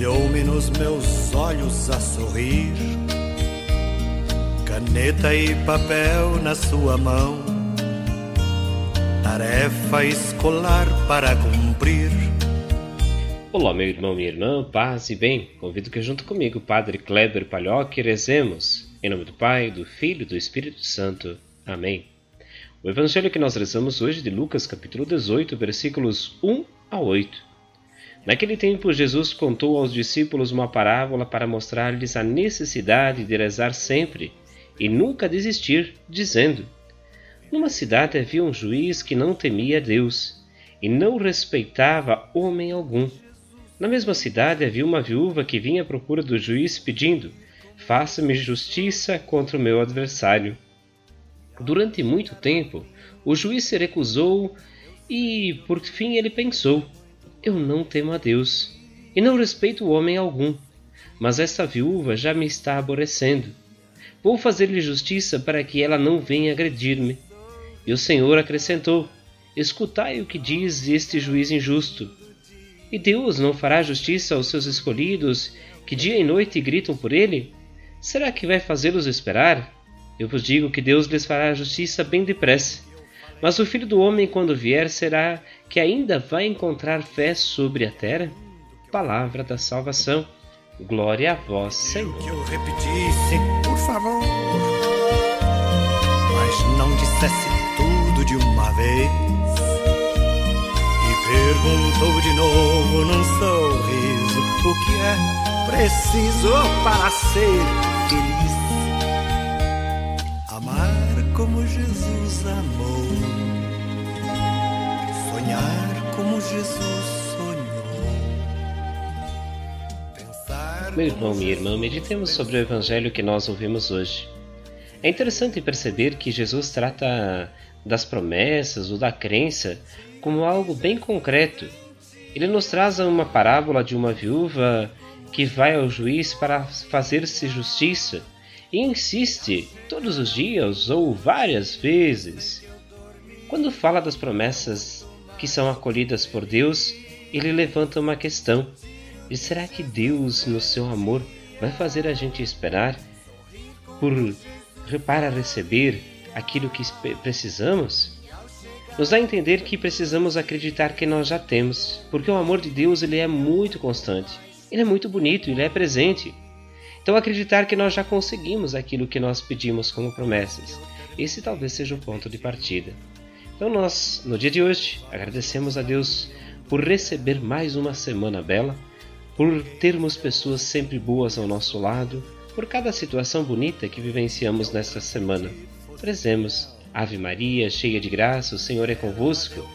Olhou-me nos meus olhos a sorrir, caneta e papel na sua mão, tarefa escolar para cumprir. Olá, meu irmão, minha irmã, paz e bem. Convido que junto comigo, Padre Kleber Palhoque, rezemos. Em nome do Pai, do Filho e do Espírito Santo. Amém. O evangelho que nós rezamos hoje é de Lucas, capítulo 18, versículos 1 a 8. Naquele tempo, Jesus contou aos discípulos uma parábola para mostrar-lhes a necessidade de rezar sempre e nunca desistir, dizendo: Numa cidade havia um juiz que não temia Deus e não respeitava homem algum. Na mesma cidade havia uma viúva que vinha à procura do juiz pedindo: Faça-me justiça contra o meu adversário. Durante muito tempo, o juiz se recusou e, por fim, ele pensou: eu não temo a Deus e não respeito homem algum, mas esta viúva já me está aborrecendo. Vou fazer-lhe justiça para que ela não venha agredir-me. E o Senhor acrescentou: Escutai o que diz este juiz injusto. E Deus não fará justiça aos seus escolhidos, que dia e noite gritam por ele? Será que vai fazê-los esperar? Eu vos digo que Deus lhes fará justiça bem depressa. Mas o filho do homem, quando vier, será que ainda vai encontrar fé sobre a terra? Palavra da salvação. Glória a vós, Senhor. Que eu repetisse, por favor, mas não dissesse tudo de uma vez. E perguntou de novo num sorriso o que é preciso para ser feliz. Como Jesus amou sonhar como Jesus sonhou. Meu irmão, minha irmã, meditemos sobre o evangelho que nós ouvimos hoje. É interessante perceber que Jesus trata das promessas ou da crença como algo bem concreto. Ele nos traz uma parábola de uma viúva que vai ao juiz para fazer-se justiça e insiste todos os dias ou várias vezes. Quando fala das promessas que são acolhidas por Deus, ele levanta uma questão: e será que Deus, no seu amor, vai fazer a gente esperar por para receber aquilo que precisamos? Nos dá a entender que precisamos acreditar que nós já temos, porque o amor de Deus ele é muito constante, ele é muito bonito, ele é presente. Então acreditar que nós já conseguimos aquilo que nós pedimos como promessas. Esse talvez seja o ponto de partida. Então nós, no dia de hoje, agradecemos a Deus por receber mais uma semana bela, por termos pessoas sempre boas ao nosso lado, por cada situação bonita que vivenciamos nesta semana. Prezemos, Ave Maria, cheia de graça, o Senhor é convosco.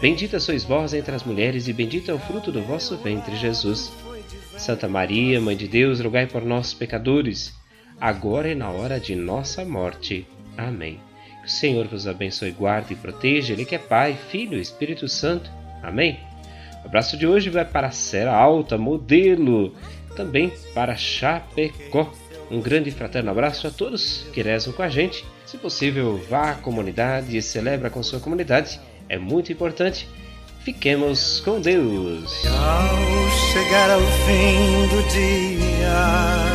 Bendita sois vós entre as mulheres e bendito é o fruto do vosso ventre, Jesus. Santa Maria, Mãe de Deus, rogai por nós, pecadores, agora e na hora de nossa morte. Amém. Que o Senhor vos abençoe, guarde e proteja, Ele que é Pai, Filho e Espírito Santo. Amém? O abraço de hoje vai para Serra Alta, modelo, também para Chapecó. Um grande e fraterno abraço a todos que rezam com a gente. Se possível, vá à comunidade e celebra com sua comunidade. É muito importante. Fiquemos com Deus. ao chegar ao fim do dia